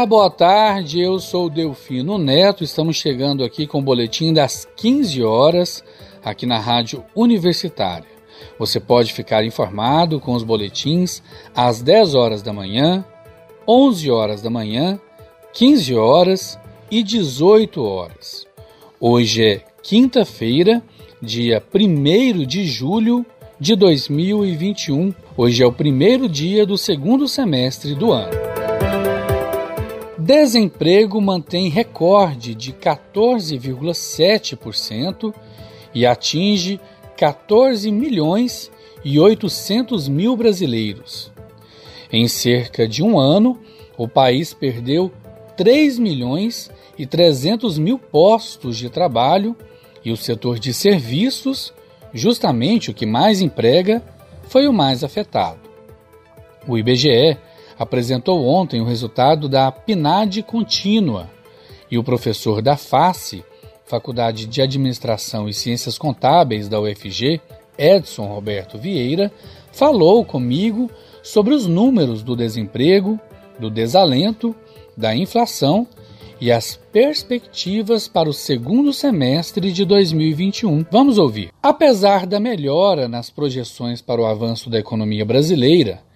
Olá, boa tarde. Eu sou Delfino Neto. Estamos chegando aqui com o boletim das 15 horas aqui na Rádio Universitária. Você pode ficar informado com os boletins às 10 horas da manhã, 11 horas da manhã, 15 horas e 18 horas. Hoje é quinta-feira, dia 1 de julho de 2021. Hoje é o primeiro dia do segundo semestre do ano. Desemprego mantém recorde de 14,7% e atinge 14 milhões e 800 mil brasileiros. Em cerca de um ano, o país perdeu 3 milhões e 300 mil postos de trabalho e o setor de serviços, justamente o que mais emprega, foi o mais afetado. O IBGE apresentou ontem o resultado da PNAD contínua e o professor da FACE, Faculdade de Administração e Ciências Contábeis da UFG, Edson Roberto Vieira, falou comigo sobre os números do desemprego, do desalento, da inflação e as perspectivas para o segundo semestre de 2021. Vamos ouvir. Apesar da melhora nas projeções para o avanço da economia brasileira,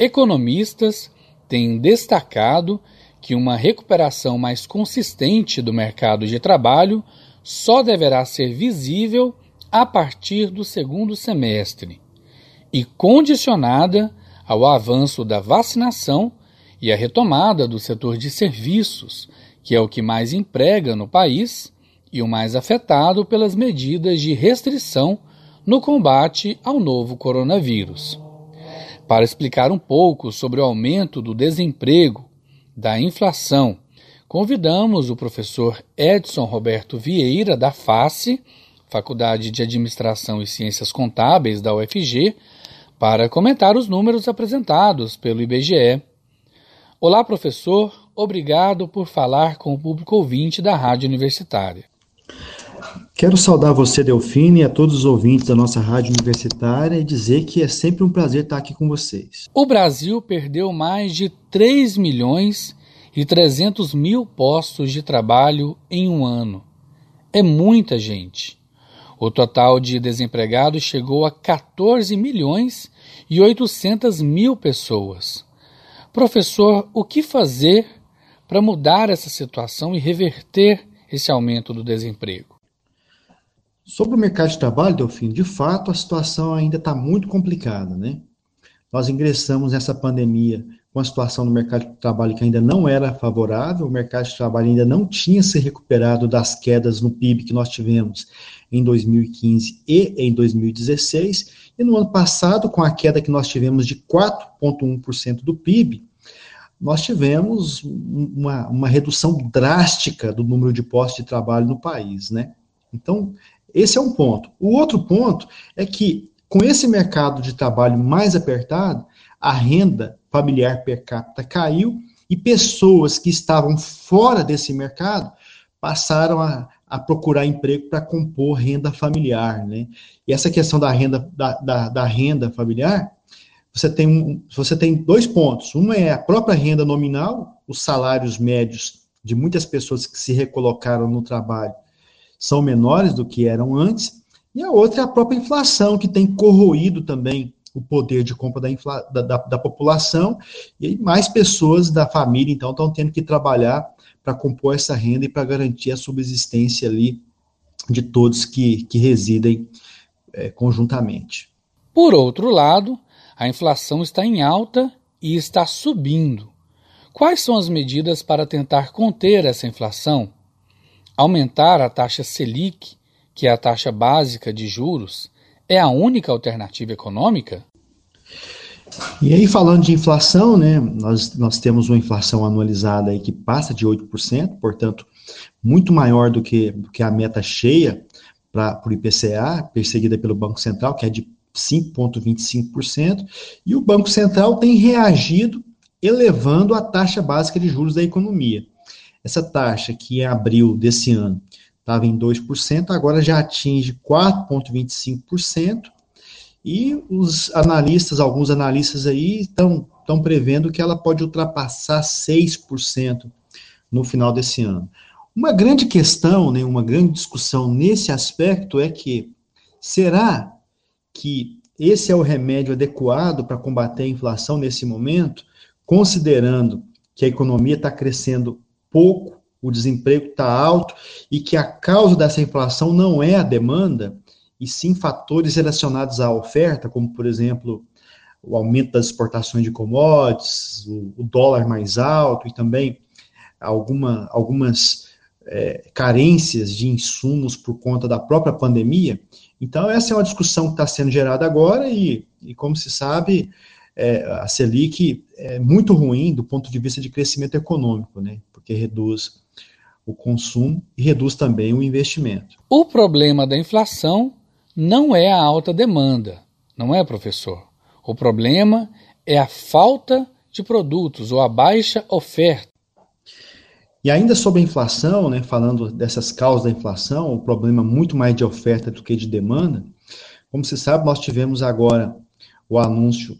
Economistas têm destacado que uma recuperação mais consistente do mercado de trabalho só deverá ser visível a partir do segundo semestre e condicionada ao avanço da vacinação e a retomada do setor de serviços, que é o que mais emprega no país e o mais afetado pelas medidas de restrição no combate ao novo coronavírus. Para explicar um pouco sobre o aumento do desemprego, da inflação, convidamos o professor Edson Roberto Vieira, da FACE, Faculdade de Administração e Ciências Contábeis da UFG, para comentar os números apresentados pelo IBGE. Olá, professor, obrigado por falar com o público ouvinte da Rádio Universitária. Quero saudar você, Delfine, e a todos os ouvintes da nossa rádio universitária e dizer que é sempre um prazer estar aqui com vocês. O Brasil perdeu mais de 3 milhões e 300 mil postos de trabalho em um ano. É muita gente. O total de desempregados chegou a 14 milhões e 800 mil pessoas. Professor, o que fazer para mudar essa situação e reverter esse aumento do desemprego? Sobre o mercado de trabalho, Delfim, de fato a situação ainda está muito complicada, né? Nós ingressamos nessa pandemia com a situação no mercado de trabalho que ainda não era favorável, o mercado de trabalho ainda não tinha se recuperado das quedas no PIB que nós tivemos em 2015 e em 2016, e no ano passado, com a queda que nós tivemos de 4,1% do PIB, nós tivemos uma, uma redução drástica do número de postos de trabalho no país, né? Então, esse é um ponto. O outro ponto é que, com esse mercado de trabalho mais apertado, a renda familiar per capita caiu e pessoas que estavam fora desse mercado passaram a, a procurar emprego para compor renda familiar. Né? E essa questão da renda, da, da, da renda familiar, você tem, um, você tem dois pontos. Uma é a própria renda nominal, os salários médios de muitas pessoas que se recolocaram no trabalho são menores do que eram antes, e a outra é a própria inflação, que tem corroído também o poder de compra da, infla, da, da, da população, e mais pessoas da família, então, estão tendo que trabalhar para compor essa renda e para garantir a subsistência ali de todos que, que residem é, conjuntamente. Por outro lado, a inflação está em alta e está subindo. Quais são as medidas para tentar conter essa inflação? Aumentar a taxa Selic, que é a taxa básica de juros, é a única alternativa econômica? E aí, falando de inflação, né, nós, nós temos uma inflação anualizada aí que passa de 8%, portanto, muito maior do que, do que a meta cheia para o IPCA, perseguida pelo Banco Central, que é de 5,25%, e o Banco Central tem reagido elevando a taxa básica de juros da economia. Essa taxa que em abril desse ano estava em 2%, agora já atinge 4,25%, e os analistas, alguns analistas aí estão estão prevendo que ela pode ultrapassar 6% no final desse ano. Uma grande questão, né, uma grande discussão nesse aspecto é que será que esse é o remédio adequado para combater a inflação nesse momento, considerando que a economia está crescendo pouco, o desemprego está alto e que a causa dessa inflação não é a demanda, e sim fatores relacionados à oferta, como, por exemplo, o aumento das exportações de commodities, o, dólar mais alto e também alguma, algumas é, carências de insumos por conta da própria pandemia. Então, essa é uma discussão que está sendo gerada agora e, e como se sabe, é, a Selic é muito ruim do ponto de vista de crescimento econômico, né? Porque reduz o consumo e reduz também o investimento. O problema da inflação não é a alta demanda, não é, professor? O problema é a falta de produtos ou a baixa oferta. E ainda sobre a inflação, né, falando dessas causas da inflação, o problema muito mais de oferta do que de demanda, como você sabe, nós tivemos agora o anúncio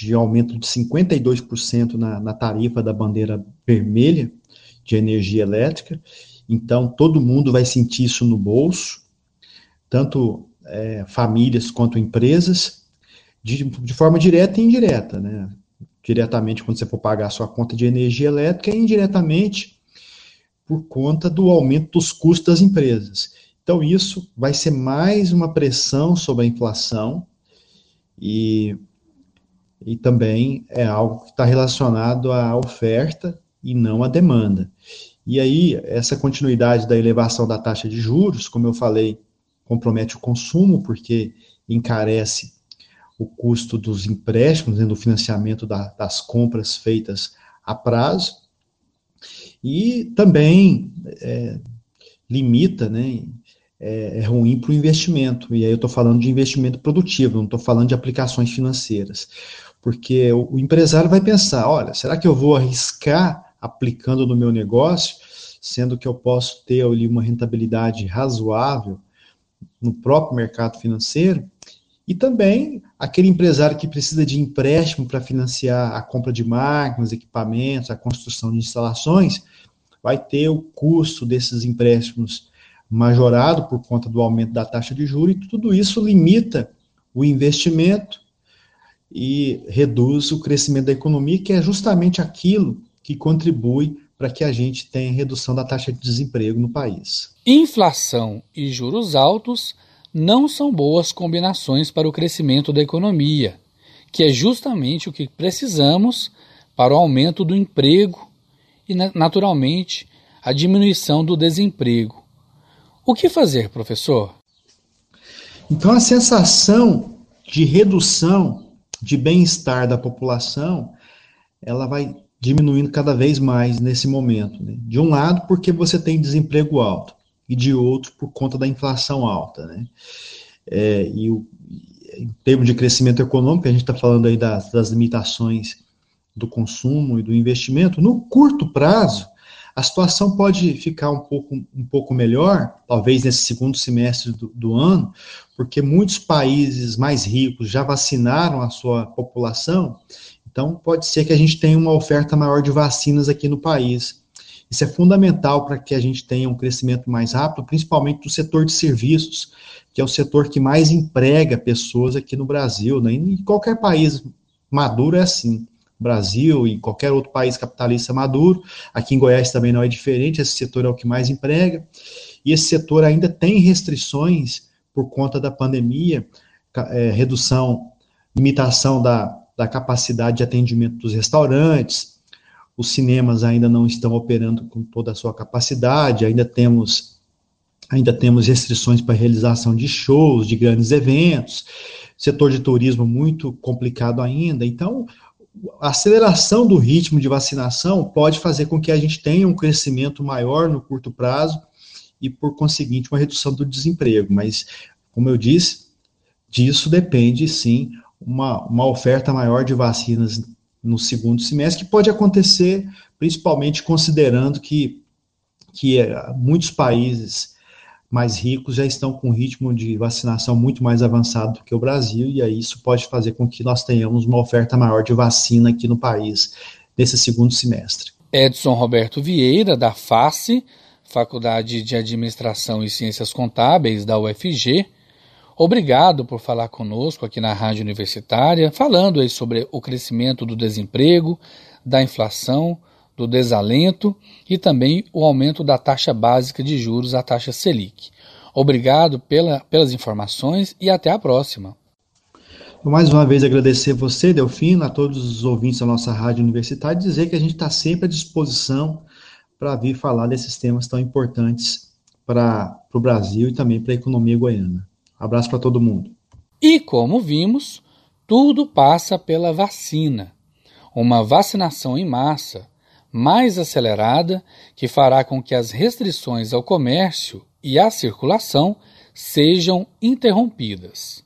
de aumento de 52% na, na tarifa da bandeira vermelha de energia elétrica. Então, todo mundo vai sentir isso no bolso, tanto é, famílias quanto empresas, de, de, forma direta e indireta. Né? Diretamente, quando você for pagar a sua conta de energia elétrica, e indiretamente por conta do aumento dos custos das empresas. Então, isso vai ser mais uma pressão sobre a inflação e, e também é algo que está relacionado à oferta e não à demanda. E aí, essa continuidade da elevação da taxa de juros, como eu falei, compromete o consumo, porque encarece o custo dos empréstimos, né, do financiamento da, das compras feitas a prazo, e também é, limita, né, é, é ruim para o investimento. E aí eu estou falando de investimento produtivo, não estou falando de aplicações financeiras. Porque o, o, empresário vai pensar: olha, será que eu vou arriscar aplicando no meu negócio, sendo que eu posso ter ali uma rentabilidade razoável no próprio mercado financeiro? E também aquele empresário que precisa de empréstimo para financiar a compra de máquinas, equipamentos, a construção de instalações, vai ter o custo desses empréstimos majorado por conta do aumento da taxa de juros, e tudo isso limita o investimento e reduz o crescimento da economia, que é justamente aquilo que contribui para que a gente tenha redução da taxa de desemprego no país. Inflação e juros altos não são boas combinações para o crescimento da economia, que é justamente o que precisamos para o aumento do emprego e, naturalmente, a diminuição do desemprego. O que fazer, professor? Então, a sensação de redução de bem-estar da população, ela vai diminuindo cada vez mais nesse momento. Né? De um lado, porque você tem desemprego alto, e de outro, por conta da inflação alta. Né? É, e o, em termos de crescimento econômico, a gente está falando aí das, das limitações do consumo e do investimento, no curto prazo, a situação pode ficar um pouco, um pouco melhor, talvez nesse segundo semestre do, do, ano, porque muitos países mais ricos já vacinaram a sua população, então pode ser que a gente tenha uma oferta maior de vacinas aqui no país. Isso é fundamental para que a gente tenha um crescimento mais rápido, principalmente do setor de serviços, que é o setor que mais emprega pessoas aqui no Brasil, né? em qualquer país maduro é assim. Brasil e qualquer outro país capitalista maduro. Aqui em Goiás também não é diferente, esse setor é o que mais emprega. E esse setor ainda tem restrições por conta da pandemia, é, redução, limitação da, da capacidade de atendimento dos restaurantes, os cinemas ainda não estão operando com toda a sua capacidade, ainda temos ainda temos restrições para realização de shows, de grandes eventos, setor de turismo muito complicado ainda. Então, a aceleração do ritmo de vacinação pode fazer com que a gente tenha um crescimento maior no curto prazo e, por conseguinte, uma redução do desemprego. Mas, como eu disse, disso depende, sim, uma, uma oferta maior de vacinas no segundo semestre, que pode acontecer principalmente considerando que, que eh, muitos países mais ricos já estão com um ritmo de vacinação muito mais avançado do que o Brasil, e aí isso pode fazer com que nós tenhamos uma oferta maior de vacina aqui no país nesse segundo semestre. Edson Roberto Vieira, da FACE, Faculdade de Administração e Ciências Contábeis da UFG, obrigado por falar conosco aqui na Rádio Universitária, falando aí sobre o crescimento do desemprego, da inflação, do desalento e também o aumento da taxa básica de juros, a taxa Selic. Obrigado pela, pelas informações e até a próxima. Mais uma vez agradecer você, Delfino, a todos os ouvintes da nossa rádio universitária, e dizer que a gente está sempre à disposição para vir falar desses temas tão importantes para o Brasil e também para a economia goiana. Abraço para todo mundo. E como vimos, tudo passa pela vacina. Uma vacinação em massa mais acelerada que fará com que as restrições ao comércio e à circulação sejam interrompidas.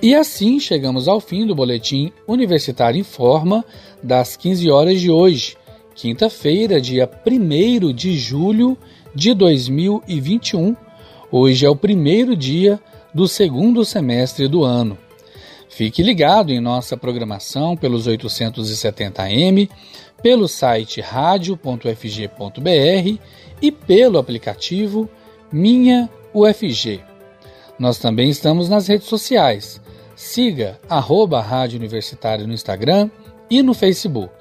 E assim chegamos ao fim do boletim Universitário em Forma das 15 horas de hoje, quinta-feira, dia 1 de julho de 2021. Hoje é o primeiro dia do segundo semestre do ano. Fique ligado em nossa programação pelos 870m, pelo site radio.fg.br e pelo aplicativo Minha UFG. Nós também estamos nas redes sociais. Siga arroba Rádio Universitária no Instagram e no Facebook.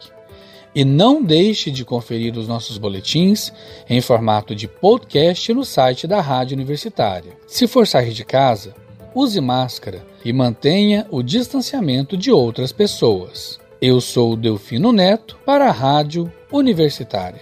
E não deixe de conferir os nossos boletins em formato de podcast no site da Rádio Universitária. Se for sair de casa, use máscara e mantenha o distanciamento de outras pessoas. Eu sou Delfino Neto para a Rádio Universitária.